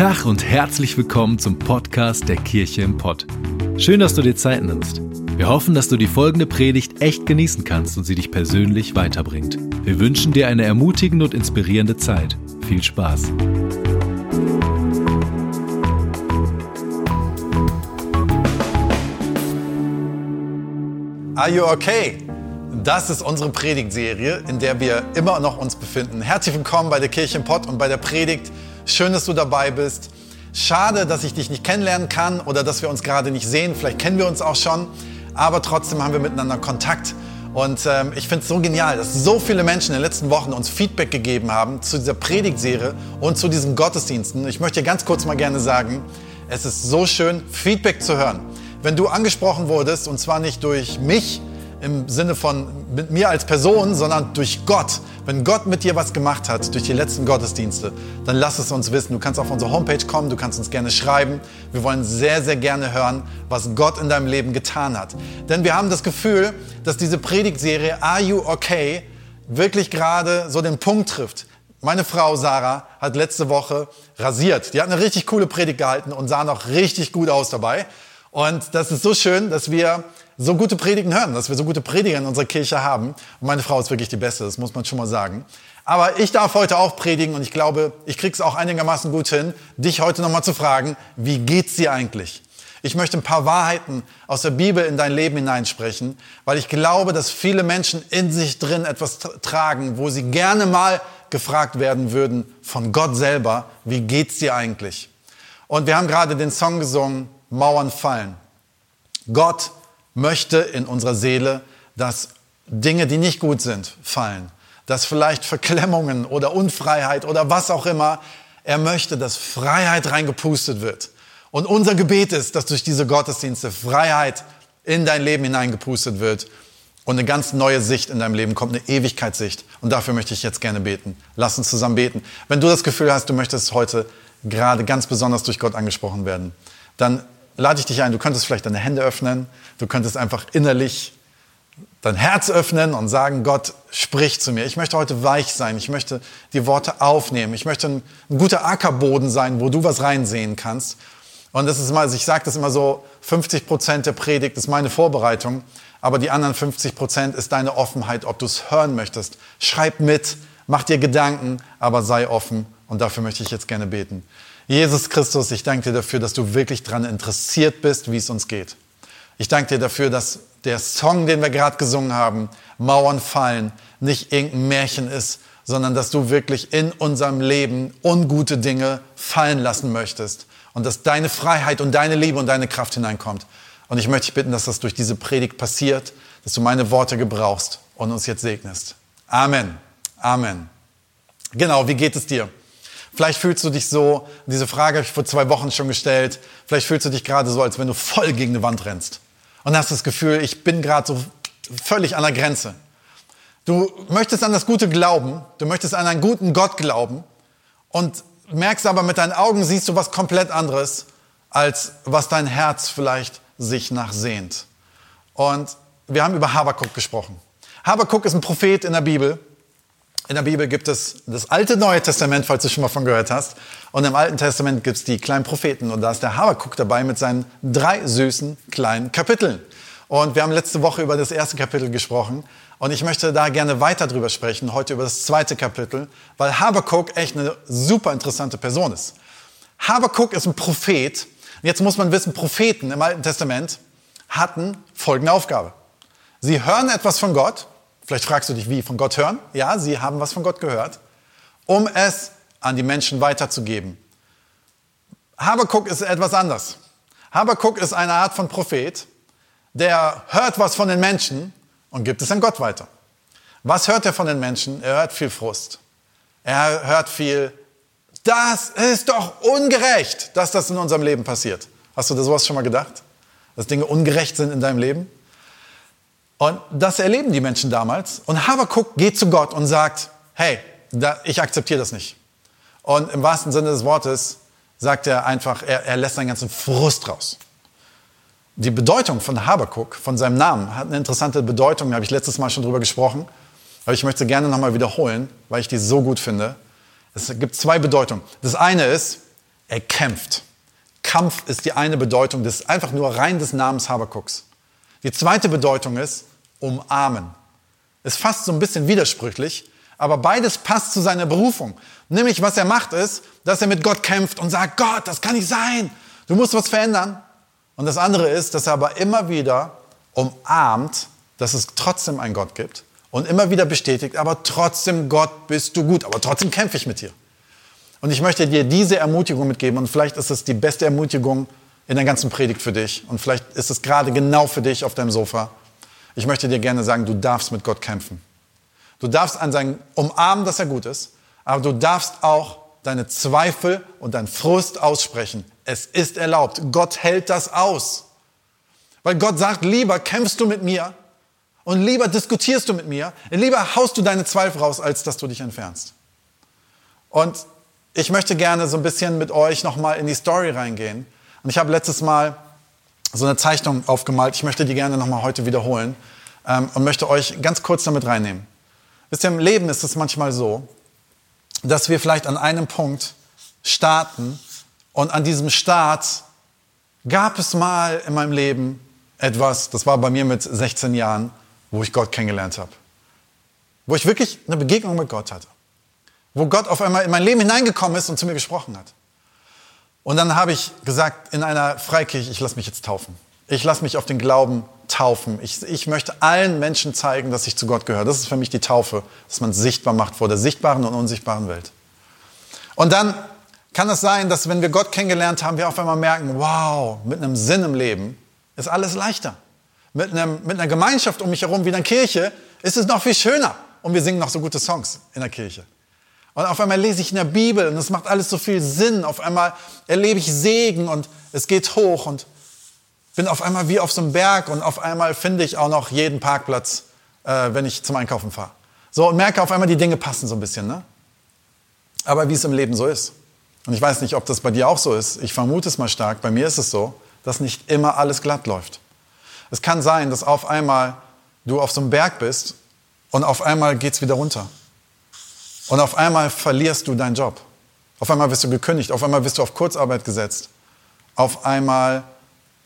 Tag und herzlich willkommen zum Podcast der Kirche im Pott. Schön, dass du dir Zeit nimmst. Wir hoffen, dass du die folgende Predigt echt genießen kannst und sie dich persönlich weiterbringt. Wir wünschen dir eine ermutigende und inspirierende Zeit. Viel Spaß. Are you okay? Das ist unsere Predigtserie, in der wir immer noch uns befinden. Herzlich willkommen bei der Kirche im Pott und bei der Predigt Schön, dass du dabei bist. Schade, dass ich dich nicht kennenlernen kann oder dass wir uns gerade nicht sehen. Vielleicht kennen wir uns auch schon, aber trotzdem haben wir miteinander Kontakt. Und ähm, ich finde es so genial, dass so viele Menschen in den letzten Wochen uns Feedback gegeben haben zu dieser Predigtserie und zu diesen Gottesdiensten. Ich möchte ganz kurz mal gerne sagen, es ist so schön, Feedback zu hören. Wenn du angesprochen wurdest, und zwar nicht durch mich, im Sinne von mit mir als Person, sondern durch Gott. Wenn Gott mit dir was gemacht hat durch die letzten Gottesdienste, dann lass es uns wissen. Du kannst auf unsere Homepage kommen, du kannst uns gerne schreiben. Wir wollen sehr, sehr gerne hören, was Gott in deinem Leben getan hat. Denn wir haben das Gefühl, dass diese Predigtserie Are You Okay wirklich gerade so den Punkt trifft. Meine Frau Sarah hat letzte Woche rasiert. Die hat eine richtig coole Predigt gehalten und sah noch richtig gut aus dabei. Und das ist so schön, dass wir so gute Predigen hören, dass wir so gute Prediger in unserer Kirche haben. Und meine Frau ist wirklich die Beste, das muss man schon mal sagen. Aber ich darf heute auch predigen und ich glaube, ich krieg's auch einigermaßen gut hin, dich heute nochmal zu fragen, wie geht's dir eigentlich? Ich möchte ein paar Wahrheiten aus der Bibel in dein Leben hineinsprechen, weil ich glaube, dass viele Menschen in sich drin etwas tragen, wo sie gerne mal gefragt werden würden von Gott selber, wie geht's dir eigentlich? Und wir haben gerade den Song gesungen, Mauern fallen. Gott möchte in unserer Seele, dass Dinge, die nicht gut sind, fallen. Dass vielleicht Verklemmungen oder Unfreiheit oder was auch immer, er möchte, dass Freiheit reingepustet wird. Und unser Gebet ist, dass durch diese Gottesdienste Freiheit in dein Leben hineingepustet wird und eine ganz neue Sicht in deinem Leben kommt, eine Ewigkeitssicht. Und dafür möchte ich jetzt gerne beten. Lass uns zusammen beten. Wenn du das Gefühl hast, du möchtest heute gerade ganz besonders durch Gott angesprochen werden, dann lade ich dich ein, du könntest vielleicht deine Hände öffnen, du könntest einfach innerlich dein Herz öffnen und sagen, Gott, sprich zu mir. Ich möchte heute weich sein, ich möchte die Worte aufnehmen, ich möchte ein, ein guter Ackerboden sein, wo du was reinsehen kannst. Und das ist mal, ich sage das immer so, 50 Prozent der Predigt ist meine Vorbereitung, aber die anderen 50 Prozent ist deine Offenheit, ob du es hören möchtest. Schreib mit, mach dir Gedanken, aber sei offen und dafür möchte ich jetzt gerne beten. Jesus Christus, ich danke dir dafür, dass du wirklich daran interessiert bist, wie es uns geht. Ich danke dir dafür, dass der Song, den wir gerade gesungen haben, Mauern fallen, nicht irgendein Märchen ist, sondern dass du wirklich in unserem Leben ungute Dinge fallen lassen möchtest und dass deine Freiheit und deine Liebe und deine Kraft hineinkommt. Und ich möchte dich bitten, dass das durch diese Predigt passiert, dass du meine Worte gebrauchst und uns jetzt segnest. Amen. Amen. Genau, wie geht es dir? Vielleicht fühlst du dich so, diese Frage habe ich vor zwei Wochen schon gestellt, vielleicht fühlst du dich gerade so, als wenn du voll gegen eine Wand rennst. Und hast das Gefühl, ich bin gerade so völlig an der Grenze. Du möchtest an das Gute glauben, du möchtest an einen guten Gott glauben und merkst aber mit deinen Augen siehst du was komplett anderes, als was dein Herz vielleicht sich nachsehnt. Und wir haben über Habakuk gesprochen. Habakuk ist ein Prophet in der Bibel in der Bibel gibt es das alte Neue Testament, falls du schon mal von gehört hast. Und im Alten Testament gibt es die kleinen Propheten. Und da ist der Habakuk dabei mit seinen drei süßen kleinen Kapiteln. Und wir haben letzte Woche über das erste Kapitel gesprochen. Und ich möchte da gerne weiter drüber sprechen, heute über das zweite Kapitel, weil Habakuk echt eine super interessante Person ist. Habakuk ist ein Prophet. Und jetzt muss man wissen, Propheten im Alten Testament hatten folgende Aufgabe. Sie hören etwas von Gott Vielleicht fragst du dich, wie? Von Gott hören? Ja, sie haben was von Gott gehört, um es an die Menschen weiterzugeben. Habakuk ist etwas anders. Habakuk ist eine Art von Prophet, der hört was von den Menschen und gibt es an Gott weiter. Was hört er von den Menschen? Er hört viel Frust. Er hört viel, das ist doch ungerecht, dass das in unserem Leben passiert. Hast du das sowas schon mal gedacht? Dass Dinge ungerecht sind in deinem Leben? Und das erleben die Menschen damals. Und Habakuk geht zu Gott und sagt, hey, ich akzeptiere das nicht. Und im wahrsten Sinne des Wortes sagt er einfach, er, er lässt seinen ganzen Frust raus. Die Bedeutung von Habakuk, von seinem Namen, hat eine interessante Bedeutung, da habe ich letztes Mal schon drüber gesprochen. Aber ich möchte gerne nochmal wiederholen, weil ich die so gut finde. Es gibt zwei Bedeutungen. Das eine ist, Er kämpft. Kampf ist die eine Bedeutung des einfach nur rein des Namens Habakuks. Die zweite Bedeutung ist umarmen. Ist fast so ein bisschen widersprüchlich, aber beides passt zu seiner Berufung. Nämlich, was er macht, ist, dass er mit Gott kämpft und sagt, Gott, das kann nicht sein. Du musst was verändern. Und das andere ist, dass er aber immer wieder umarmt, dass es trotzdem einen Gott gibt und immer wieder bestätigt, aber trotzdem Gott bist du gut, aber trotzdem kämpfe ich mit dir. Und ich möchte dir diese Ermutigung mitgeben und vielleicht ist es die beste Ermutigung in der ganzen Predigt für dich und vielleicht ist es gerade genau für dich auf deinem Sofa. Ich möchte dir gerne sagen, du darfst mit Gott kämpfen. Du darfst an sein umarmen, dass er gut ist, aber du darfst auch deine Zweifel und deinen Frust aussprechen. Es ist erlaubt. Gott hält das aus. Weil Gott sagt, lieber kämpfst du mit mir und lieber diskutierst du mit mir, lieber haust du deine Zweifel raus, als dass du dich entfernst. Und ich möchte gerne so ein bisschen mit euch nochmal in die Story reingehen. Und ich habe letztes Mal so eine Zeichnung aufgemalt. Ich möchte die gerne nochmal heute wiederholen ähm, und möchte euch ganz kurz damit reinnehmen. Wisst ihr, im Leben ist es manchmal so, dass wir vielleicht an einem Punkt starten und an diesem Start gab es mal in meinem Leben etwas, das war bei mir mit 16 Jahren, wo ich Gott kennengelernt habe. Wo ich wirklich eine Begegnung mit Gott hatte wo Gott auf einmal in mein Leben hineingekommen ist und zu mir gesprochen hat. Und dann habe ich gesagt in einer Freikirche, ich lasse mich jetzt taufen. Ich lasse mich auf den Glauben taufen. Ich, ich möchte allen Menschen zeigen, dass ich zu Gott gehöre. Das ist für mich die Taufe, dass man sichtbar macht vor der sichtbaren und unsichtbaren Welt. Und dann kann es sein, dass wenn wir Gott kennengelernt haben, wir auf einmal merken, wow, mit einem Sinn im Leben ist alles leichter. Mit, einem, mit einer Gemeinschaft um mich herum wie in einer Kirche ist es noch viel schöner. Und wir singen noch so gute Songs in der Kirche. Und auf einmal lese ich in der Bibel und es macht alles so viel Sinn. Auf einmal erlebe ich Segen und es geht hoch und bin auf einmal wie auf so einem Berg und auf einmal finde ich auch noch jeden Parkplatz, äh, wenn ich zum Einkaufen fahre. So und merke auf einmal, die Dinge passen so ein bisschen. Ne? Aber wie es im Leben so ist. Und ich weiß nicht, ob das bei dir auch so ist. Ich vermute es mal stark. Bei mir ist es so, dass nicht immer alles glatt läuft. Es kann sein, dass auf einmal du auf so einem Berg bist und auf einmal geht es wieder runter. Und auf einmal verlierst du deinen Job. Auf einmal wirst du gekündigt. Auf einmal wirst du auf Kurzarbeit gesetzt. Auf einmal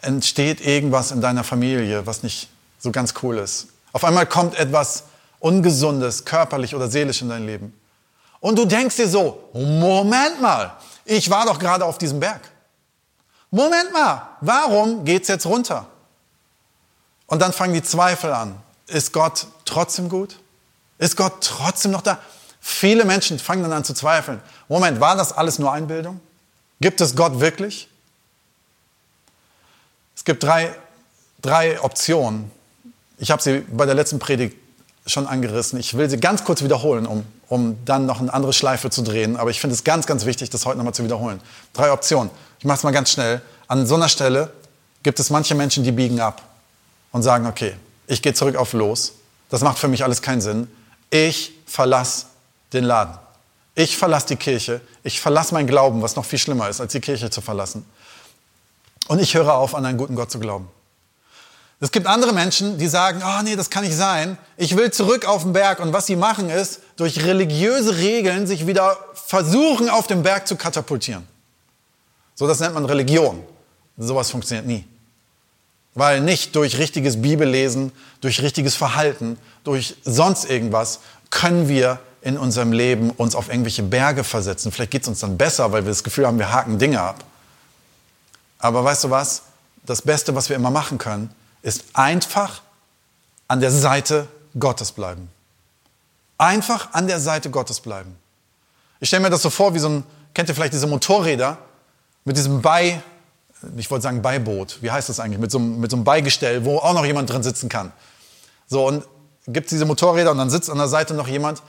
entsteht irgendwas in deiner Familie, was nicht so ganz cool ist. Auf einmal kommt etwas Ungesundes, körperlich oder seelisch in dein Leben. Und du denkst dir so, Moment mal, ich war doch gerade auf diesem Berg. Moment mal, warum geht's jetzt runter? Und dann fangen die Zweifel an. Ist Gott trotzdem gut? Ist Gott trotzdem noch da? Viele Menschen fangen dann an zu zweifeln. Moment, war das alles nur Einbildung? Gibt es Gott wirklich? Es gibt drei, drei Optionen. Ich habe sie bei der letzten Predigt schon angerissen. Ich will sie ganz kurz wiederholen, um, um dann noch eine andere Schleife zu drehen. Aber ich finde es ganz, ganz wichtig, das heute nochmal zu wiederholen. Drei Optionen. Ich mache es mal ganz schnell. An so einer Stelle gibt es manche Menschen, die biegen ab und sagen, okay, ich gehe zurück auf Los. Das macht für mich alles keinen Sinn. Ich verlasse den Laden. Ich verlasse die Kirche, ich verlasse mein Glauben, was noch viel schlimmer ist, als die Kirche zu verlassen. Und ich höre auf, an einen guten Gott zu glauben. Es gibt andere Menschen, die sagen, oh nee, das kann nicht sein. Ich will zurück auf den Berg. Und was sie machen ist, durch religiöse Regeln sich wieder versuchen, auf den Berg zu katapultieren. So, das nennt man Religion. Sowas funktioniert nie. Weil nicht durch richtiges Bibellesen, durch richtiges Verhalten, durch sonst irgendwas können wir in unserem Leben uns auf irgendwelche Berge versetzen. Vielleicht geht es uns dann besser, weil wir das Gefühl haben, wir haken Dinge ab. Aber weißt du was? Das Beste, was wir immer machen können, ist einfach an der Seite Gottes bleiben. Einfach an der Seite Gottes bleiben. Ich stelle mir das so vor, wie so ein, kennt ihr vielleicht diese Motorräder mit diesem Bei, ich wollte sagen Beiboot, wie heißt das eigentlich, mit so, mit so einem Beigestell, wo auch noch jemand drin sitzen kann. So, und gibt es diese Motorräder und dann sitzt an der Seite noch jemand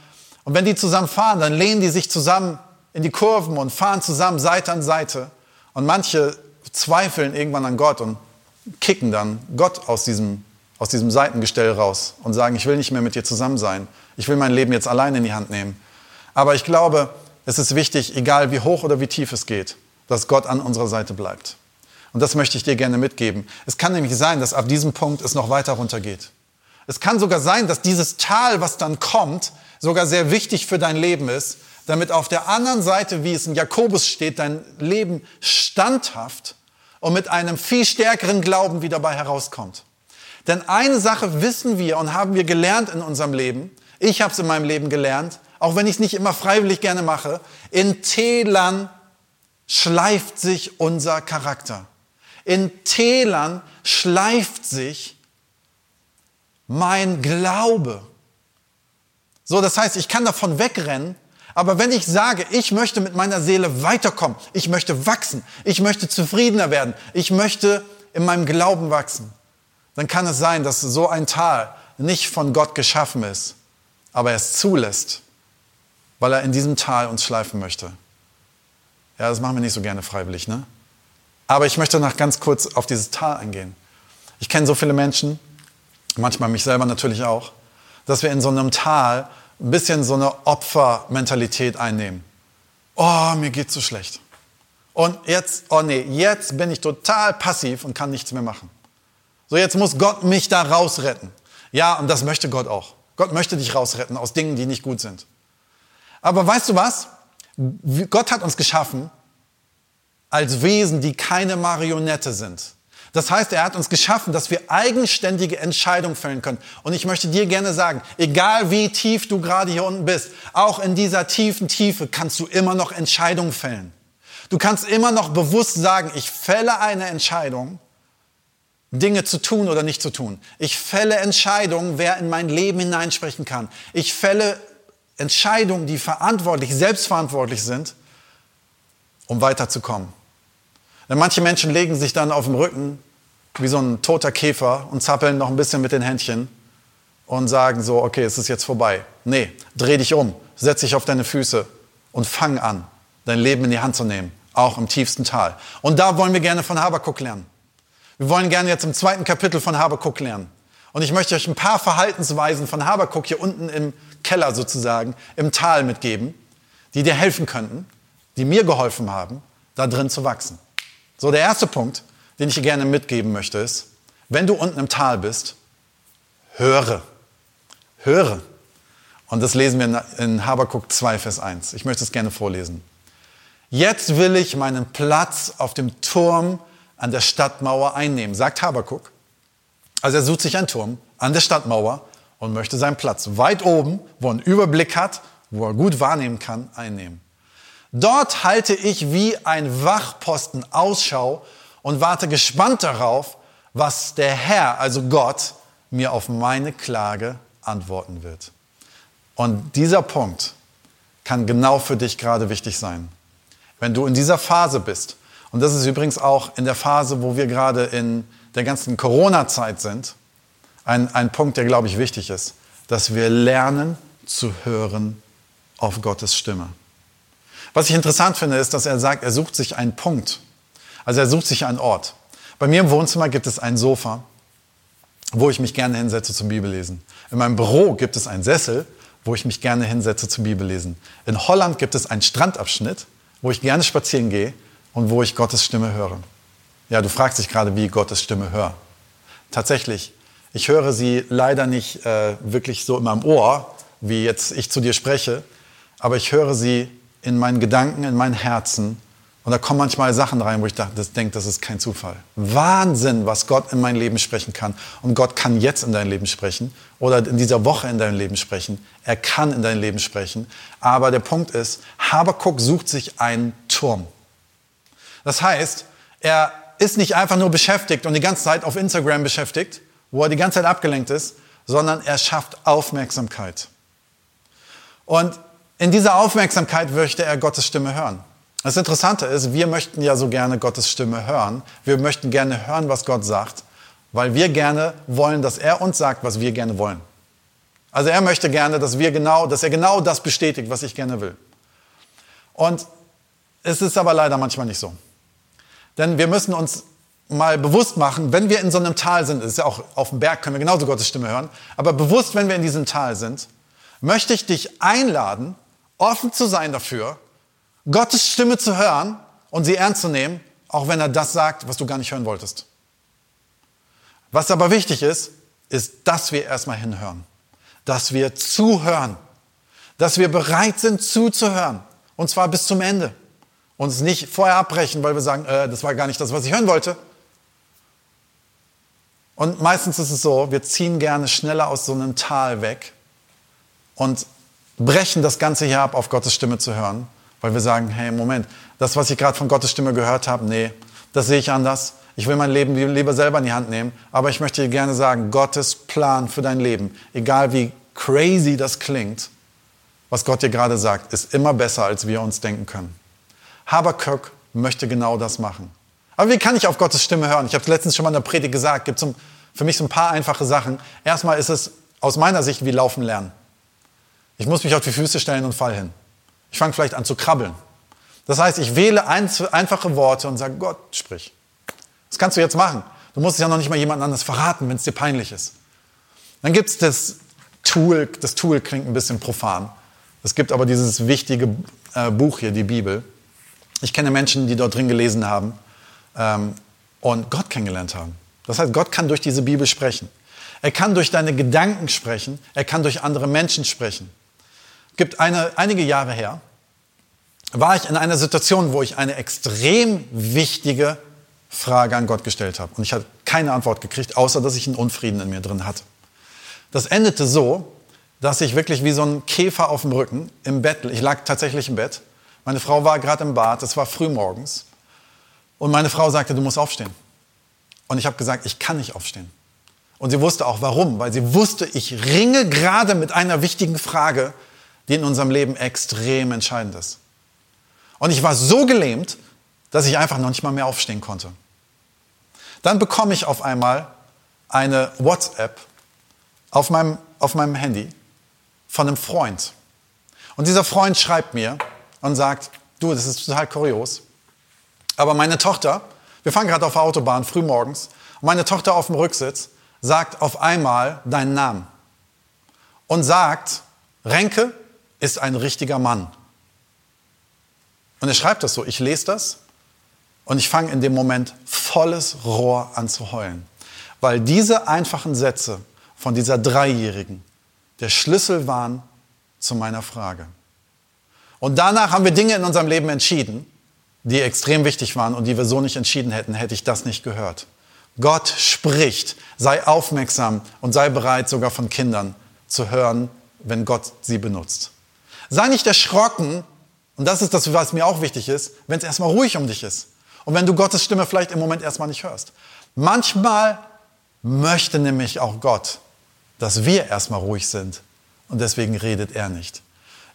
und wenn die zusammen fahren, dann lehnen die sich zusammen in die Kurven und fahren zusammen Seite an Seite. Und manche zweifeln irgendwann an Gott und kicken dann Gott aus diesem, aus diesem Seitengestell raus und sagen, ich will nicht mehr mit dir zusammen sein. Ich will mein Leben jetzt allein in die Hand nehmen. Aber ich glaube, es ist wichtig, egal wie hoch oder wie tief es geht, dass Gott an unserer Seite bleibt. Und das möchte ich dir gerne mitgeben. Es kann nämlich sein, dass ab diesem Punkt es noch weiter runtergeht. Es kann sogar sein, dass dieses Tal, was dann kommt, sogar sehr wichtig für dein Leben ist, damit auf der anderen Seite, wie es in Jakobus steht, dein Leben standhaft und mit einem viel stärkeren Glauben wie dabei herauskommt. Denn eine Sache wissen wir und haben wir gelernt in unserem Leben, ich habe es in meinem Leben gelernt, auch wenn ich es nicht immer freiwillig gerne mache, in Tälern schleift sich unser Charakter. In Tälern schleift sich mein Glaube. So, das heißt, ich kann davon wegrennen, aber wenn ich sage, ich möchte mit meiner Seele weiterkommen, ich möchte wachsen, ich möchte zufriedener werden, ich möchte in meinem Glauben wachsen, dann kann es sein, dass so ein Tal nicht von Gott geschaffen ist, aber er es zulässt, weil er in diesem Tal uns schleifen möchte. Ja, das machen wir nicht so gerne freiwillig, ne? Aber ich möchte noch ganz kurz auf dieses Tal eingehen. Ich kenne so viele Menschen, manchmal mich selber natürlich auch, dass wir in so einem Tal ein bisschen so eine Opfermentalität einnehmen. Oh, mir geht's so schlecht. Und jetzt, oh nee, jetzt bin ich total passiv und kann nichts mehr machen. So, jetzt muss Gott mich da rausretten. Ja, und das möchte Gott auch. Gott möchte dich rausretten aus Dingen, die nicht gut sind. Aber weißt du was? Gott hat uns geschaffen als Wesen, die keine Marionette sind. Das heißt, er hat uns geschaffen, dass wir eigenständige Entscheidungen fällen können. Und ich möchte dir gerne sagen, egal wie tief du gerade hier unten bist, auch in dieser tiefen Tiefe kannst du immer noch Entscheidungen fällen. Du kannst immer noch bewusst sagen, ich fälle eine Entscheidung, Dinge zu tun oder nicht zu tun. Ich fälle Entscheidungen, wer in mein Leben hineinsprechen kann. Ich fälle Entscheidungen, die verantwortlich, selbstverantwortlich sind, um weiterzukommen. Denn manche Menschen legen sich dann auf dem Rücken wie so ein toter Käfer und zappeln noch ein bisschen mit den Händchen und sagen so, okay, es ist jetzt vorbei. Nee, dreh dich um, setz dich auf deine Füße und fang an, dein Leben in die Hand zu nehmen, auch im tiefsten Tal. Und da wollen wir gerne von Habakuk lernen. Wir wollen gerne jetzt im zweiten Kapitel von Habakuk lernen. Und ich möchte euch ein paar Verhaltensweisen von Habakuk hier unten im Keller sozusagen, im Tal mitgeben, die dir helfen könnten, die mir geholfen haben, da drin zu wachsen. So, der erste Punkt, den ich dir gerne mitgeben möchte, ist, wenn du unten im Tal bist, höre. Höre. Und das lesen wir in Habakuk 2, Vers 1. Ich möchte es gerne vorlesen. Jetzt will ich meinen Platz auf dem Turm an der Stadtmauer einnehmen, sagt Habakuk. Also er sucht sich einen Turm an der Stadtmauer und möchte seinen Platz weit oben, wo er einen Überblick hat, wo er gut wahrnehmen kann, einnehmen. Dort halte ich wie ein Wachposten Ausschau und warte gespannt darauf, was der Herr, also Gott, mir auf meine Klage antworten wird. Und dieser Punkt kann genau für dich gerade wichtig sein. Wenn du in dieser Phase bist, und das ist übrigens auch in der Phase, wo wir gerade in der ganzen Corona-Zeit sind, ein, ein Punkt, der, glaube ich, wichtig ist, dass wir lernen zu hören auf Gottes Stimme. Was ich interessant finde, ist, dass er sagt, er sucht sich einen Punkt. Also er sucht sich einen Ort. Bei mir im Wohnzimmer gibt es ein Sofa, wo ich mich gerne hinsetze zum Bibellesen. In meinem Büro gibt es einen Sessel, wo ich mich gerne hinsetze zum Bibellesen. In Holland gibt es einen Strandabschnitt, wo ich gerne spazieren gehe und wo ich Gottes Stimme höre. Ja, du fragst dich gerade, wie ich Gottes Stimme höre. Tatsächlich, ich höre sie leider nicht äh, wirklich so in meinem Ohr, wie jetzt ich zu dir spreche, aber ich höre sie in meinen Gedanken, in mein Herzen. Und da kommen manchmal Sachen rein, wo ich das denke, das ist kein Zufall. Wahnsinn, was Gott in mein Leben sprechen kann. Und Gott kann jetzt in dein Leben sprechen oder in dieser Woche in dein Leben sprechen. Er kann in dein Leben sprechen. Aber der Punkt ist, Habakuk sucht sich einen Turm. Das heißt, er ist nicht einfach nur beschäftigt und die ganze Zeit auf Instagram beschäftigt, wo er die ganze Zeit abgelenkt ist, sondern er schafft Aufmerksamkeit. Und in dieser Aufmerksamkeit möchte er Gottes Stimme hören. Das Interessante ist, wir möchten ja so gerne Gottes Stimme hören. Wir möchten gerne hören, was Gott sagt, weil wir gerne wollen, dass er uns sagt, was wir gerne wollen. Also er möchte gerne, dass wir genau, dass er genau das bestätigt, was ich gerne will. Und es ist aber leider manchmal nicht so. Denn wir müssen uns mal bewusst machen, wenn wir in so einem Tal sind, ist ja auch auf dem Berg können wir genauso Gottes Stimme hören, aber bewusst, wenn wir in diesem Tal sind, möchte ich dich einladen, offen zu sein dafür, Gottes Stimme zu hören und sie ernst zu nehmen, auch wenn er das sagt, was du gar nicht hören wolltest. Was aber wichtig ist, ist, dass wir erstmal hinhören, dass wir zuhören, Dass wir bereit sind zuzuhören. Und zwar bis zum Ende. Uns nicht vorher abbrechen, weil wir sagen, äh, das war gar nicht das, was ich hören wollte. Und meistens ist es so, wir ziehen gerne schneller aus so einem Tal weg und brechen das Ganze hier ab, auf Gottes Stimme zu hören, weil wir sagen, hey, Moment, das, was ich gerade von Gottes Stimme gehört habe, nee, das sehe ich anders. Ich will mein Leben lieber selber in die Hand nehmen, aber ich möchte dir gerne sagen, Gottes Plan für dein Leben, egal wie crazy das klingt, was Gott dir gerade sagt, ist immer besser, als wir uns denken können. Habakkuk möchte genau das machen. Aber wie kann ich auf Gottes Stimme hören? Ich habe es letztens schon mal in der Predigt gesagt, gibt für mich so ein paar einfache Sachen. Erstmal ist es aus meiner Sicht wie Laufen lernen. Ich muss mich auf die Füße stellen und fall hin. Ich fange vielleicht an zu krabbeln. Das heißt, ich wähle einfache Worte und sage, Gott, sprich. Das kannst du jetzt machen. Du musst es ja noch nicht mal jemand anderes verraten, wenn es dir peinlich ist. Dann gibt es das Tool, das Tool klingt ein bisschen profan. Es gibt aber dieses wichtige äh, Buch hier, die Bibel. Ich kenne Menschen, die dort drin gelesen haben ähm, und Gott kennengelernt haben. Das heißt, Gott kann durch diese Bibel sprechen. Er kann durch deine Gedanken sprechen. Er kann durch andere Menschen sprechen. Gibt eine, einige Jahre her, war ich in einer Situation, wo ich eine extrem wichtige Frage an Gott gestellt habe. Und ich hatte keine Antwort gekriegt, außer dass ich einen Unfrieden in mir drin hatte. Das endete so, dass ich wirklich wie so ein Käfer auf dem Rücken im Bett, ich lag tatsächlich im Bett. Meine Frau war gerade im Bad, es war früh morgens. Und meine Frau sagte, du musst aufstehen. Und ich habe gesagt, ich kann nicht aufstehen. Und sie wusste auch warum, weil sie wusste, ich ringe gerade mit einer wichtigen Frage, die in unserem Leben extrem entscheidend ist. Und ich war so gelähmt, dass ich einfach noch nicht mal mehr aufstehen konnte. Dann bekomme ich auf einmal eine WhatsApp auf meinem, auf meinem Handy von einem Freund. Und dieser Freund schreibt mir und sagt, du, das ist total kurios, aber meine Tochter, wir fahren gerade auf der Autobahn früh morgens, und meine Tochter auf dem Rücksitz sagt auf einmal deinen Namen und sagt, Renke ist ein richtiger Mann. Und er schreibt das so, ich lese das und ich fange in dem Moment volles Rohr an zu heulen, weil diese einfachen Sätze von dieser Dreijährigen der Schlüssel waren zu meiner Frage. Und danach haben wir Dinge in unserem Leben entschieden, die extrem wichtig waren und die wir so nicht entschieden hätten, hätte ich das nicht gehört. Gott spricht, sei aufmerksam und sei bereit, sogar von Kindern zu hören, wenn Gott sie benutzt. Sei nicht erschrocken, und das ist das, was mir auch wichtig ist, wenn es erstmal ruhig um dich ist. Und wenn du Gottes Stimme vielleicht im Moment erstmal nicht hörst. Manchmal möchte nämlich auch Gott, dass wir erstmal ruhig sind und deswegen redet er nicht.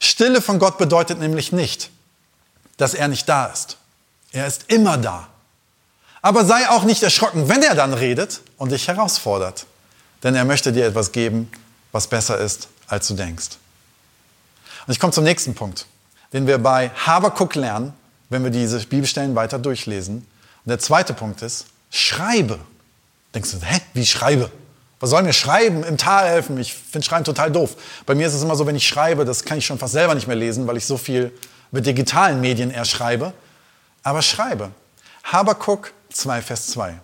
Stille von Gott bedeutet nämlich nicht, dass er nicht da ist. Er ist immer da. Aber sei auch nicht erschrocken, wenn er dann redet und dich herausfordert. Denn er möchte dir etwas geben, was besser ist, als du denkst. Und ich komme zum nächsten Punkt, den wir bei Habakkuk lernen, wenn wir diese Bibelstellen weiter durchlesen. Und der zweite Punkt ist, schreibe. Denkst du, hä, wie schreibe? Was soll mir schreiben im Tal helfen? Ich finde Schreiben total doof. Bei mir ist es immer so, wenn ich schreibe, das kann ich schon fast selber nicht mehr lesen, weil ich so viel mit digitalen Medien eher schreibe. Aber schreibe. Habakuk 2, Vers 2.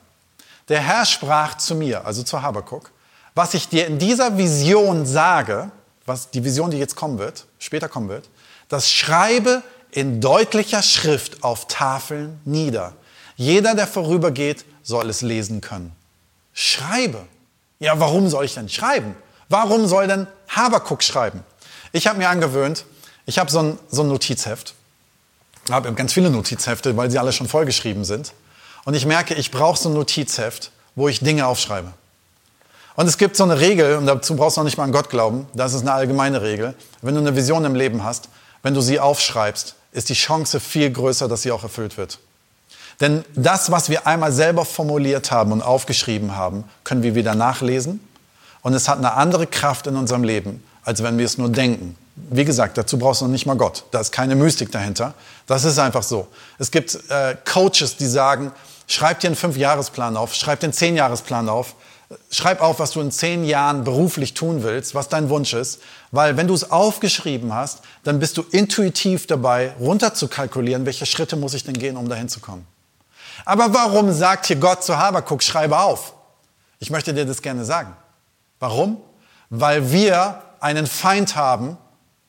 Der Herr sprach zu mir, also zu Habakuk, was ich dir in dieser Vision sage, was die Vision, die jetzt kommen wird, später kommen wird, das schreibe in deutlicher Schrift auf Tafeln nieder. Jeder, der vorübergeht, soll es lesen können. Schreibe. Ja, warum soll ich denn schreiben? Warum soll denn Habakuk schreiben? Ich habe mir angewöhnt, ich habe so ein, so ein Notizheft, habe ganz viele Notizhefte, weil sie alle schon vollgeschrieben sind. Und ich merke, ich brauche so ein Notizheft, wo ich Dinge aufschreibe. Und es gibt so eine Regel, und dazu brauchst du noch nicht mal an Gott glauben, das ist eine allgemeine Regel. Wenn du eine Vision im Leben hast, wenn du sie aufschreibst, ist die Chance viel größer, dass sie auch erfüllt wird. Denn das, was wir einmal selber formuliert haben und aufgeschrieben haben, können wir wieder nachlesen. Und es hat eine andere Kraft in unserem Leben, als wenn wir es nur denken. Wie gesagt, dazu brauchst du noch nicht mal Gott. Da ist keine Mystik dahinter. Das ist einfach so. Es gibt äh, Coaches, die sagen, schreib dir einen Fünfjahresplan auf, schreib dir einen Zehnjahresplan auf, schreib auf, was du in zehn Jahren beruflich tun willst, was dein Wunsch ist. Weil wenn du es aufgeschrieben hast, dann bist du intuitiv dabei, runterzukalkulieren, welche Schritte muss ich denn gehen, um dahin zu kommen. Aber warum sagt hier Gott zu Habakuk, schreibe auf? Ich möchte dir das gerne sagen. Warum? Weil wir einen Feind haben,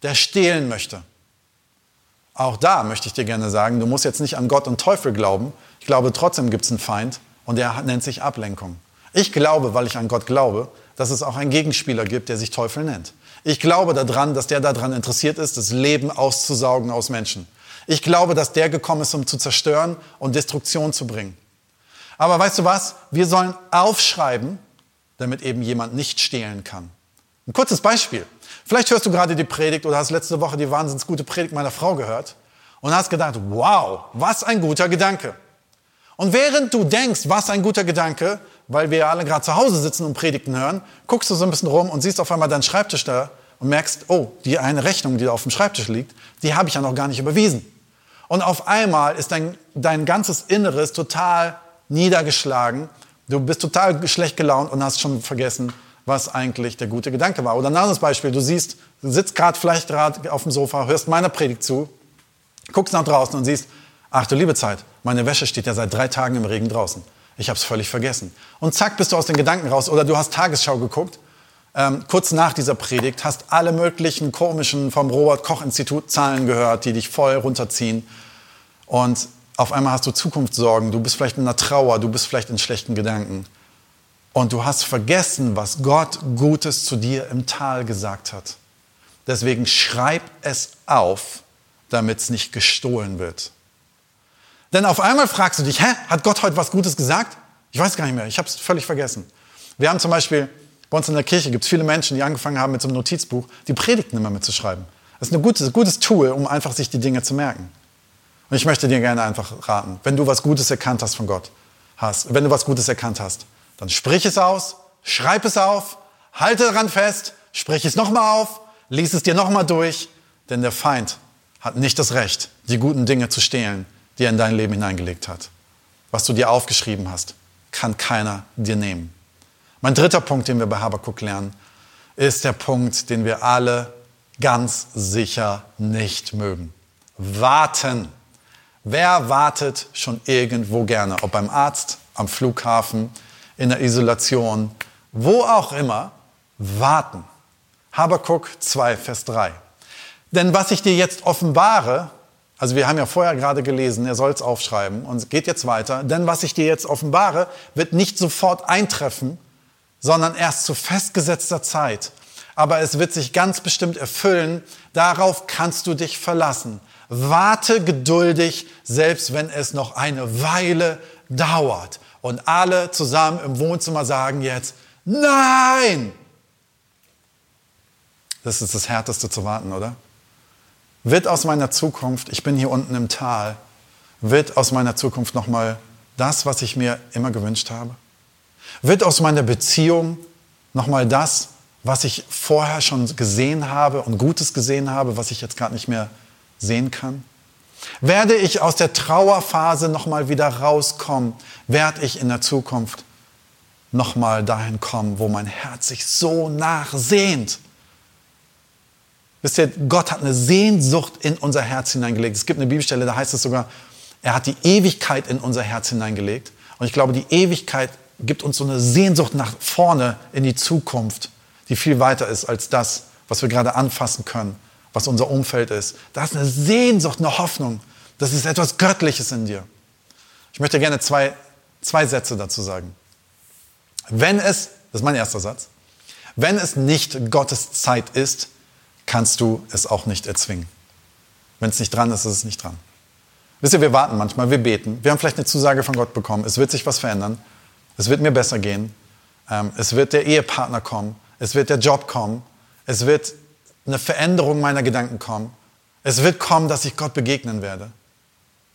der stehlen möchte. Auch da möchte ich dir gerne sagen, du musst jetzt nicht an Gott und Teufel glauben. Ich glaube, trotzdem gibt es einen Feind und der nennt sich Ablenkung. Ich glaube, weil ich an Gott glaube, dass es auch einen Gegenspieler gibt, der sich Teufel nennt. Ich glaube daran, dass der daran interessiert ist, das Leben auszusaugen aus Menschen. Ich glaube, dass der gekommen ist, um zu zerstören und Destruktion zu bringen. Aber weißt du was? Wir sollen aufschreiben, damit eben jemand nicht stehlen kann. Ein kurzes Beispiel. Vielleicht hörst du gerade die Predigt oder hast letzte Woche die wahnsinns gute Predigt meiner Frau gehört und hast gedacht, wow, was ein guter Gedanke. Und während du denkst, was ein guter Gedanke, weil wir alle gerade zu Hause sitzen und Predigten hören, guckst du so ein bisschen rum und siehst auf einmal deinen Schreibtisch da und merkst, oh, die eine Rechnung, die da auf dem Schreibtisch liegt, die habe ich ja noch gar nicht überwiesen. Und auf einmal ist dein, dein ganzes Inneres total niedergeschlagen. Du bist total schlecht gelaunt und hast schon vergessen, was eigentlich der gute Gedanke war. Oder ein anderes Beispiel, du siehst, du sitzt gerade vielleicht gerade auf dem Sofa, hörst meiner Predigt zu, guckst nach draußen und siehst, ach du liebe Zeit, meine Wäsche steht ja seit drei Tagen im Regen draußen. Ich habe es völlig vergessen. Und zack, bist du aus den Gedanken raus. Oder du hast Tagesschau geguckt, ähm, kurz nach dieser Predigt, hast alle möglichen komischen vom Robert-Koch-Institut Zahlen gehört, die dich voll runterziehen. Und auf einmal hast du Zukunftssorgen, du bist vielleicht in einer Trauer, du bist vielleicht in schlechten Gedanken. Und du hast vergessen, was Gott Gutes zu dir im Tal gesagt hat. Deswegen schreib es auf, damit es nicht gestohlen wird. Denn auf einmal fragst du dich, hä, hat Gott heute was Gutes gesagt? Ich weiß gar nicht mehr, ich habe es völlig vergessen. Wir haben zum Beispiel, bei uns in der Kirche gibt es viele Menschen, die angefangen haben mit so einem Notizbuch, die Predigten immer mitzuschreiben. Das ist ein gutes, gutes Tool, um einfach sich die Dinge zu merken. Und ich möchte dir gerne einfach raten, wenn du was Gutes erkannt hast von Gott, hast, wenn du was Gutes erkannt hast, dann sprich es aus, schreib es auf, halte daran fest, sprich es nochmal auf, lies es dir nochmal durch, denn der Feind hat nicht das Recht, die guten Dinge zu stehlen, die er in dein Leben hineingelegt hat. Was du dir aufgeschrieben hast, kann keiner dir nehmen. Mein dritter Punkt, den wir bei Habakuk lernen, ist der Punkt, den wir alle ganz sicher nicht mögen. Warten. Wer wartet schon irgendwo gerne? Ob beim Arzt, am Flughafen, in der Isolation, wo auch immer, warten. Habakuk 2, Vers 3. Denn was ich dir jetzt offenbare, also wir haben ja vorher gerade gelesen, er soll es aufschreiben und es geht jetzt weiter, denn was ich dir jetzt offenbare, wird nicht sofort eintreffen, sondern erst zu festgesetzter Zeit. Aber es wird sich ganz bestimmt erfüllen, darauf kannst du dich verlassen. Warte geduldig, selbst wenn es noch eine Weile dauert. Und alle zusammen im Wohnzimmer sagen jetzt, nein! Das ist das Härteste zu warten, oder? Wird aus meiner Zukunft, ich bin hier unten im Tal, wird aus meiner Zukunft nochmal das, was ich mir immer gewünscht habe? Wird aus meiner Beziehung nochmal das, was ich vorher schon gesehen habe und Gutes gesehen habe, was ich jetzt gerade nicht mehr sehen kann? Werde ich aus der Trauerphase nochmal wieder rauskommen? Werde ich in der Zukunft nochmal dahin kommen, wo mein Herz sich so nachsehnt? Wisst ihr, Gott hat eine Sehnsucht in unser Herz hineingelegt. Es gibt eine Bibelstelle, da heißt es sogar, er hat die Ewigkeit in unser Herz hineingelegt. Und ich glaube, die Ewigkeit gibt uns so eine Sehnsucht nach vorne in die Zukunft, die viel weiter ist als das, was wir gerade anfassen können was unser Umfeld ist. Da ist eine Sehnsucht, eine Hoffnung. Das ist etwas Göttliches in dir. Ich möchte gerne zwei, zwei Sätze dazu sagen. Wenn es, das ist mein erster Satz, wenn es nicht Gottes Zeit ist, kannst du es auch nicht erzwingen. Wenn es nicht dran ist, ist es nicht dran. Wisst ihr, wir warten manchmal, wir beten, wir haben vielleicht eine Zusage von Gott bekommen, es wird sich was verändern, es wird mir besser gehen, ähm, es wird der Ehepartner kommen, es wird der Job kommen, es wird eine Veränderung meiner Gedanken kommen. Es wird kommen, dass ich Gott begegnen werde.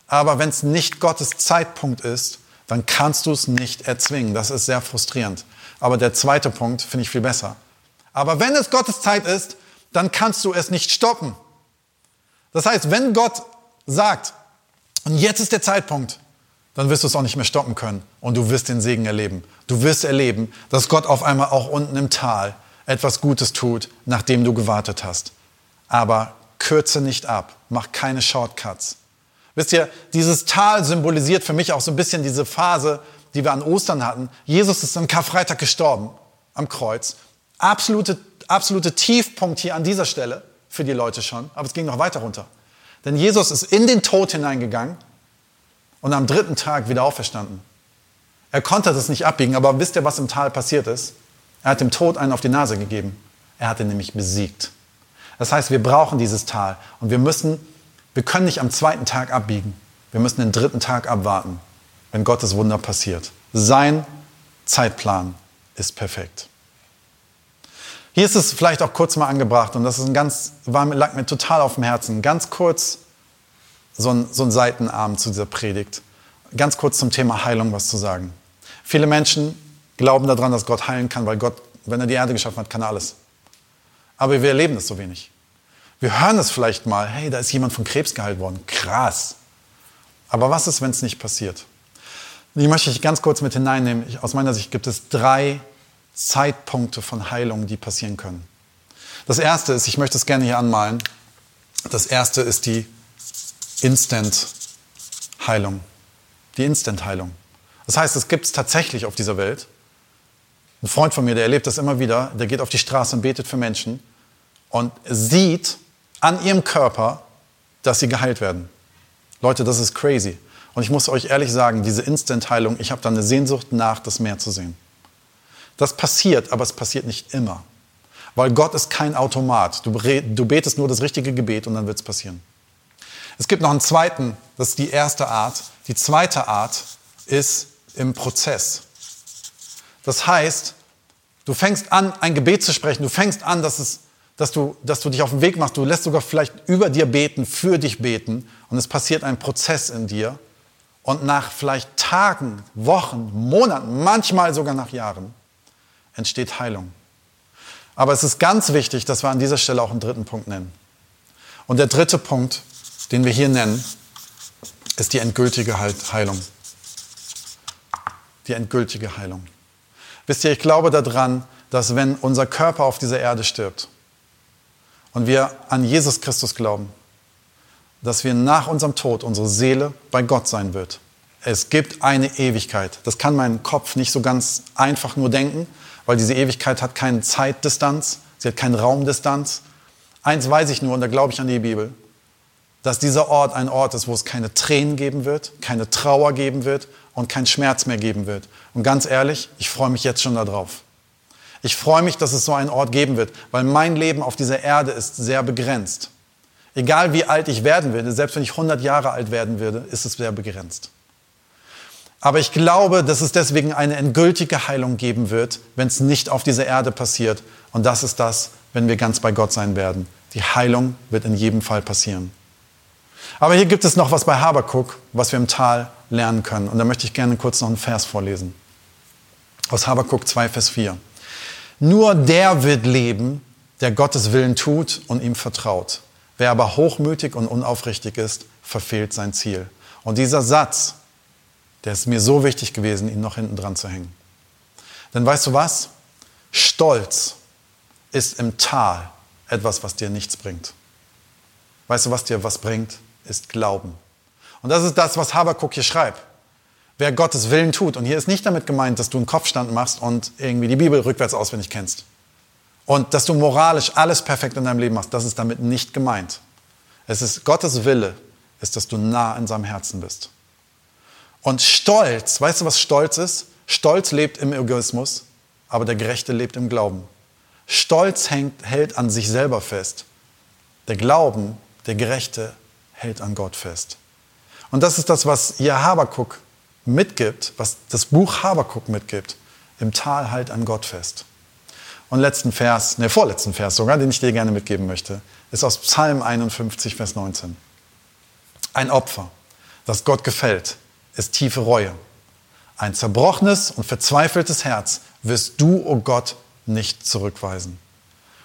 Aber wenn es nicht Gottes Zeitpunkt ist, dann kannst du es nicht erzwingen. Das ist sehr frustrierend. Aber der zweite Punkt finde ich viel besser. Aber wenn es Gottes Zeit ist, dann kannst du es nicht stoppen. Das heißt, wenn Gott sagt, und jetzt ist der Zeitpunkt, dann wirst du es auch nicht mehr stoppen können und du wirst den Segen erleben. Du wirst erleben, dass Gott auf einmal auch unten im Tal etwas Gutes tut, nachdem du gewartet hast. Aber kürze nicht ab, mach keine Shortcuts. Wisst ihr, dieses Tal symbolisiert für mich auch so ein bisschen diese Phase, die wir an Ostern hatten. Jesus ist am Karfreitag gestorben, am Kreuz. Absolute, absolute Tiefpunkt hier an dieser Stelle für die Leute schon, aber es ging noch weiter runter. Denn Jesus ist in den Tod hineingegangen und am dritten Tag wieder auferstanden. Er konnte das nicht abbiegen, aber wisst ihr, was im Tal passiert ist? Er hat dem Tod einen auf die Nase gegeben. Er hat ihn nämlich besiegt. Das heißt, wir brauchen dieses Tal und wir müssen, wir können nicht am zweiten Tag abbiegen. Wir müssen den dritten Tag abwarten, wenn Gottes Wunder passiert. Sein Zeitplan ist perfekt. Hier ist es vielleicht auch kurz mal angebracht und das ist ein ganz, war, lag mir total auf dem Herzen. Ganz kurz so ein, so ein Seitenarm zu dieser Predigt. Ganz kurz zum Thema Heilung was zu sagen. Viele Menschen glauben daran, dass Gott heilen kann, weil Gott, wenn er die Erde geschaffen hat, kann er alles. Aber wir erleben das so wenig. Wir hören es vielleicht mal, hey, da ist jemand von Krebs geheilt worden. Krass. Aber was ist, wenn es nicht passiert? Die möchte ich ganz kurz mit hineinnehmen. Aus meiner Sicht gibt es drei Zeitpunkte von Heilung, die passieren können. Das erste ist, ich möchte es gerne hier anmalen, das erste ist die Instant-Heilung. Die Instant-Heilung. Das heißt, es gibt es tatsächlich auf dieser Welt. Ein Freund von mir, der erlebt das immer wieder, der geht auf die Straße und betet für Menschen und sieht an ihrem Körper, dass sie geheilt werden. Leute, das ist crazy. Und ich muss euch ehrlich sagen, diese Instant-Heilung, ich habe da eine Sehnsucht nach, das mehr zu sehen. Das passiert, aber es passiert nicht immer. Weil Gott ist kein Automat. Du, du betest nur das richtige Gebet und dann wird es passieren. Es gibt noch einen zweiten, das ist die erste Art. Die zweite Art ist im Prozess. Das heißt, du fängst an, ein Gebet zu sprechen. Du fängst an, dass, es, dass, du, dass du dich auf den Weg machst. Du lässt sogar vielleicht über dir beten, für dich beten. Und es passiert ein Prozess in dir. Und nach vielleicht Tagen, Wochen, Monaten, manchmal sogar nach Jahren, entsteht Heilung. Aber es ist ganz wichtig, dass wir an dieser Stelle auch einen dritten Punkt nennen. Und der dritte Punkt, den wir hier nennen, ist die endgültige Heilung. Die endgültige Heilung. Wisst ihr, ich glaube daran, dass wenn unser Körper auf dieser Erde stirbt und wir an Jesus Christus glauben, dass wir nach unserem Tod unsere Seele bei Gott sein wird. Es gibt eine Ewigkeit. Das kann mein Kopf nicht so ganz einfach nur denken, weil diese Ewigkeit hat keine Zeitdistanz, sie hat keine Raumdistanz. Eins weiß ich nur, und da glaube ich an die Bibel, dass dieser Ort ein Ort ist, wo es keine Tränen geben wird, keine Trauer geben wird und kein Schmerz mehr geben wird. Und ganz ehrlich, ich freue mich jetzt schon darauf. Ich freue mich, dass es so einen Ort geben wird, weil mein Leben auf dieser Erde ist sehr begrenzt. Egal wie alt ich werden würde, selbst wenn ich 100 Jahre alt werden würde, ist es sehr begrenzt. Aber ich glaube, dass es deswegen eine endgültige Heilung geben wird, wenn es nicht auf dieser Erde passiert. Und das ist das, wenn wir ganz bei Gott sein werden. Die Heilung wird in jedem Fall passieren. Aber hier gibt es noch was bei Habakuk, was wir im Tal lernen können. Und da möchte ich gerne kurz noch einen Vers vorlesen. Aus Habakuk 2, Vers 4. Nur der wird leben, der Gottes Willen tut und ihm vertraut. Wer aber hochmütig und unaufrichtig ist, verfehlt sein Ziel. Und dieser Satz, der ist mir so wichtig gewesen, ihn noch hinten dran zu hängen. Denn weißt du was? Stolz ist im Tal etwas, was dir nichts bringt. Weißt du, was dir was bringt? Ist Glauben. Und das ist das, was Habakuk hier schreibt. Wer Gottes Willen tut, und hier ist nicht damit gemeint, dass du einen Kopfstand machst und irgendwie die Bibel rückwärts auswendig kennst. Und dass du moralisch alles perfekt in deinem Leben machst, das ist damit nicht gemeint. Es ist Gottes Wille, ist, dass du nah in seinem Herzen bist. Und Stolz, weißt du, was Stolz ist? Stolz lebt im Egoismus, aber der Gerechte lebt im Glauben. Stolz hängt, hält an sich selber fest. Der Glauben, der Gerechte, hält an Gott fest. Und das ist das, was hier Habakuk mitgibt, was das Buch Habakuk mitgibt. Im Tal halt an Gott fest. Und letzten Vers, ne, vorletzten Vers sogar, den ich dir gerne mitgeben möchte, ist aus Psalm 51, Vers 19. Ein Opfer, das Gott gefällt, ist tiefe Reue. Ein zerbrochenes und verzweifeltes Herz wirst du, o oh Gott, nicht zurückweisen.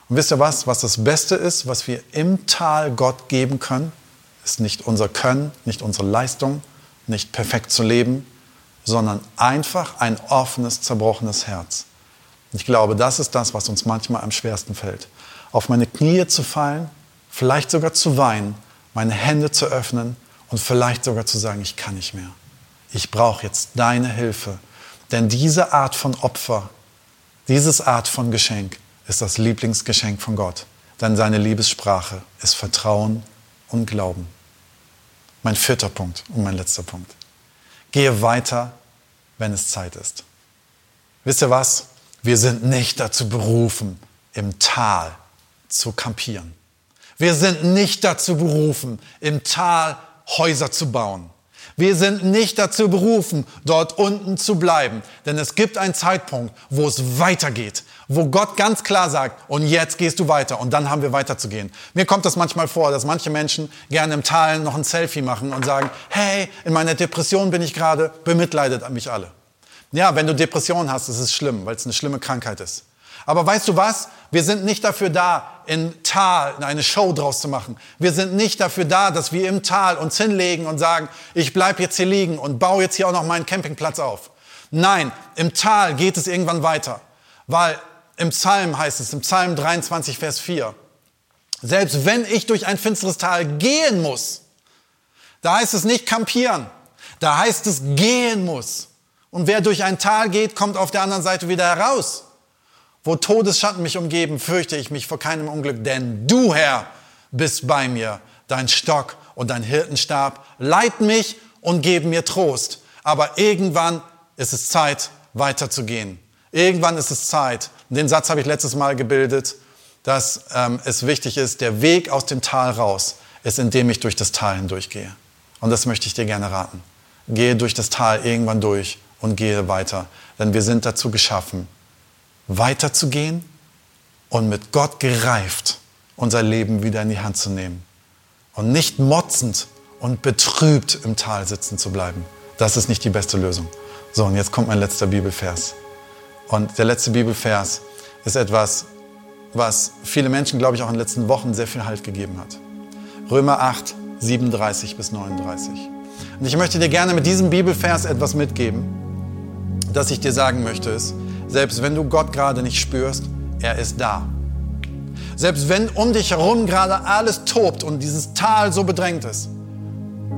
Und wisst ihr was, was das Beste ist, was wir im Tal Gott geben können? Ist nicht unser Können, nicht unsere Leistung, nicht perfekt zu leben, sondern einfach ein offenes, zerbrochenes Herz. Ich glaube, das ist das, was uns manchmal am schwersten fällt. Auf meine Knie zu fallen, vielleicht sogar zu weinen, meine Hände zu öffnen und vielleicht sogar zu sagen, ich kann nicht mehr ich brauche jetzt deine Hilfe. Denn diese Art von Opfer, dieses Art von Geschenk ist das Lieblingsgeschenk von Gott. denn seine Liebessprache ist Vertrauen und Glauben. Mein vierter Punkt und mein letzter Punkt. Gehe weiter, wenn es Zeit ist. Wisst ihr was? Wir sind nicht dazu berufen, im Tal zu kampieren. Wir sind nicht dazu berufen, im Tal Häuser zu bauen. Wir sind nicht dazu berufen, dort unten zu bleiben. Denn es gibt einen Zeitpunkt, wo es weitergeht, wo Gott ganz klar sagt, und jetzt gehst du weiter und dann haben wir weiterzugehen. Mir kommt das manchmal vor, dass manche Menschen gerne im Tal noch ein Selfie machen und sagen, hey, in meiner Depression bin ich gerade, bemitleidet mich alle. Ja, wenn du Depression hast, ist es schlimm, weil es eine schlimme Krankheit ist. Aber weißt du was? Wir sind nicht dafür da, in Tal eine Show draus zu machen. Wir sind nicht dafür da, dass wir im Tal uns hinlegen und sagen, ich bleib jetzt hier liegen und baue jetzt hier auch noch meinen Campingplatz auf. Nein, im Tal geht es irgendwann weiter. Weil im Psalm heißt es, im Psalm 23, Vers 4, selbst wenn ich durch ein finsteres Tal gehen muss, da heißt es nicht kampieren, da heißt es gehen muss. Und wer durch ein Tal geht, kommt auf der anderen Seite wieder heraus. Wo Todesschatten mich umgeben, fürchte ich mich vor keinem Unglück, denn du, Herr, bist bei mir. Dein Stock und dein Hirtenstab leiten mich und geben mir Trost. Aber irgendwann ist es Zeit, weiterzugehen. Irgendwann ist es Zeit. Den Satz habe ich letztes Mal gebildet, dass ähm, es wichtig ist, der Weg aus dem Tal raus ist, indem ich durch das Tal hindurchgehe. Und das möchte ich dir gerne raten. Gehe durch das Tal irgendwann durch und gehe weiter. Denn wir sind dazu geschaffen, weiterzugehen und mit Gott gereift unser Leben wieder in die Hand zu nehmen. Und nicht motzend und betrübt im Tal sitzen zu bleiben. Das ist nicht die beste Lösung. So, und jetzt kommt mein letzter Bibelvers. Und der letzte Bibelvers ist etwas, was viele Menschen, glaube ich, auch in den letzten Wochen sehr viel Halt gegeben hat. Römer 8, 37 bis 39. Und ich möchte dir gerne mit diesem Bibelvers etwas mitgeben, das ich dir sagen möchte, ist, selbst wenn du Gott gerade nicht spürst, er ist da. Selbst wenn um dich herum gerade alles tobt und dieses Tal so bedrängt ist,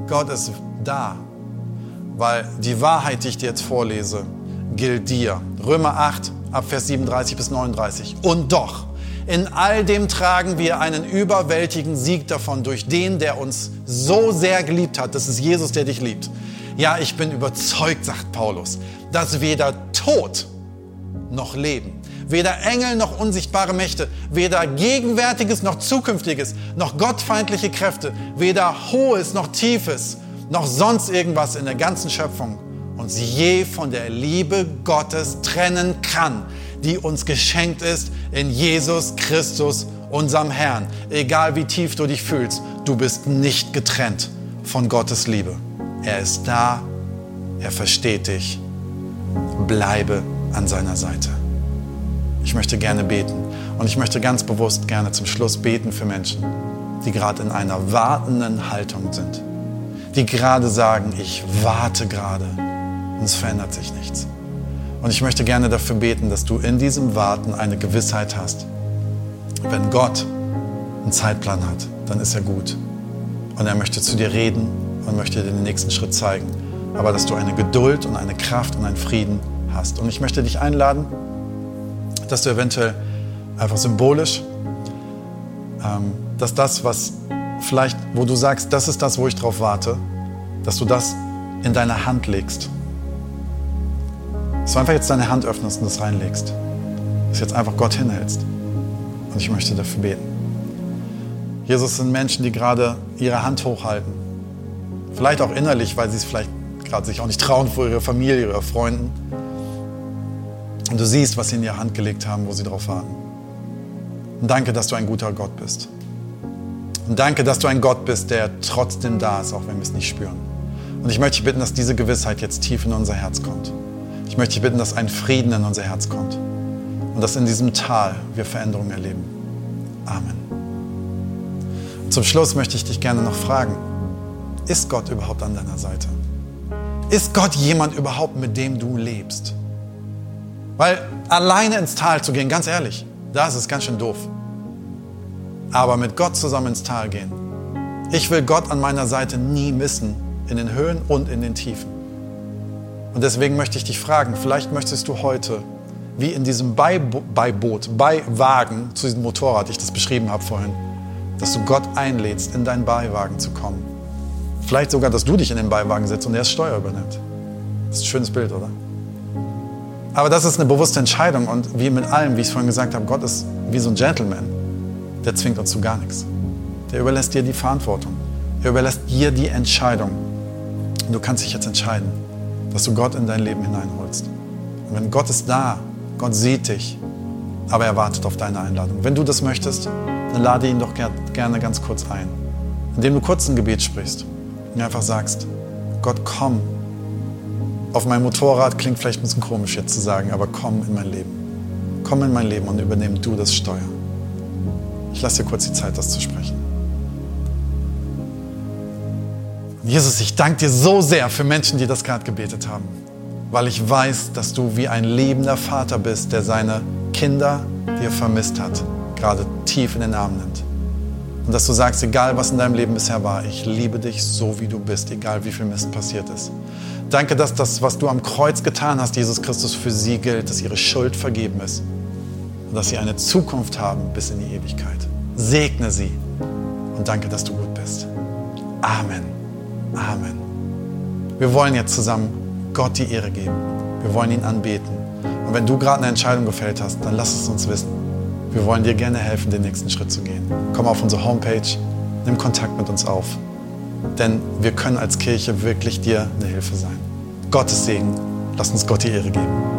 Gott ist da. Weil die Wahrheit, die ich dir jetzt vorlese, gilt dir. Römer 8, Abvers 37 bis 39. Und doch, in all dem tragen wir einen überwältigen Sieg davon durch den, der uns so sehr geliebt hat. Das ist Jesus, der dich liebt. Ja, ich bin überzeugt, sagt Paulus, dass weder Tod noch Leben. Weder Engel noch unsichtbare Mächte, weder Gegenwärtiges noch Zukünftiges, noch gottfeindliche Kräfte, weder Hohes noch Tiefes, noch sonst irgendwas in der ganzen Schöpfung uns je von der Liebe Gottes trennen kann, die uns geschenkt ist in Jesus Christus, unserem Herrn. Egal wie tief du dich fühlst, du bist nicht getrennt von Gottes Liebe. Er ist da, er versteht dich. Bleibe an seiner Seite. Ich möchte gerne beten und ich möchte ganz bewusst gerne zum Schluss beten für Menschen, die gerade in einer wartenden Haltung sind, die gerade sagen, ich warte gerade und es verändert sich nichts. Und ich möchte gerne dafür beten, dass du in diesem Warten eine Gewissheit hast. Wenn Gott einen Zeitplan hat, dann ist er gut. Und er möchte zu dir reden und möchte dir den nächsten Schritt zeigen. Aber dass du eine Geduld und eine Kraft und einen Frieden hast. Und ich möchte dich einladen, dass du eventuell einfach symbolisch, ähm, dass das, was vielleicht, wo du sagst, das ist das, wo ich drauf warte, dass du das in deine Hand legst. Dass du einfach jetzt deine Hand öffnest und das reinlegst. Dass du jetzt einfach Gott hinhältst. Und ich möchte dafür beten. Jesus sind Menschen, die gerade ihre Hand hochhalten. Vielleicht auch innerlich, weil sie es vielleicht gerade sich auch nicht trauen vor ihrer Familie, ihrer Freunden. Und du siehst, was sie in ihre Hand gelegt haben, wo sie drauf warten. Und danke, dass du ein guter Gott bist. Und danke, dass du ein Gott bist, der trotzdem da ist, auch wenn wir es nicht spüren. Und ich möchte dich bitten, dass diese Gewissheit jetzt tief in unser Herz kommt. Ich möchte dich bitten, dass ein Frieden in unser Herz kommt. Und dass in diesem Tal wir Veränderungen erleben. Amen. Zum Schluss möchte ich dich gerne noch fragen, ist Gott überhaupt an deiner Seite? Ist Gott jemand überhaupt, mit dem du lebst? Weil alleine ins Tal zu gehen, ganz ehrlich, das ist ganz schön doof. Aber mit Gott zusammen ins Tal gehen. Ich will Gott an meiner Seite nie missen, in den Höhen und in den Tiefen. Und deswegen möchte ich dich fragen, vielleicht möchtest du heute wie in diesem Beiboot, Beiwagen zu diesem Motorrad, ich das beschrieben habe vorhin, dass du Gott einlädst, in deinen Beiwagen zu kommen. Vielleicht sogar, dass du dich in den Beiwagen setzt und er das Steuer übernimmt. Das ist ein schönes Bild, oder? Aber das ist eine bewusste Entscheidung und wie mit allem, wie ich es vorhin gesagt habe, Gott ist wie so ein Gentleman. Der zwingt uns zu gar nichts. Der überlässt dir die Verantwortung. Er überlässt dir die Entscheidung. Und du kannst dich jetzt entscheiden, dass du Gott in dein Leben hineinholst. Und wenn Gott ist da, Gott sieht dich, aber er wartet auf deine Einladung. Wenn du das möchtest, dann lade ihn doch gerne ganz kurz ein, indem du kurz ein Gebet sprichst und einfach sagst, Gott, komm. Auf mein Motorrad klingt vielleicht ein bisschen komisch jetzt zu sagen, aber komm in mein Leben. Komm in mein Leben und übernimm du das Steuer. Ich lasse dir kurz die Zeit, das zu sprechen. Jesus, ich danke dir so sehr für Menschen, die das gerade gebetet haben, weil ich weiß, dass du wie ein lebender Vater bist, der seine Kinder, die er vermisst hat, gerade tief in den Arm nimmt. Und dass du sagst, egal was in deinem Leben bisher war, ich liebe dich so, wie du bist, egal wie viel Mist passiert ist. Danke, dass das, was du am Kreuz getan hast, Jesus Christus, für sie gilt, dass ihre Schuld vergeben ist und dass sie eine Zukunft haben bis in die Ewigkeit. Segne sie und danke, dass du gut bist. Amen. Amen. Wir wollen jetzt zusammen Gott die Ehre geben. Wir wollen ihn anbeten. Und wenn du gerade eine Entscheidung gefällt hast, dann lass es uns wissen. Wir wollen dir gerne helfen, den nächsten Schritt zu gehen. Komm auf unsere Homepage, nimm Kontakt mit uns auf. Denn wir können als Kirche wirklich dir eine Hilfe sein. Gottes Segen. Lass uns Gott die Ehre geben.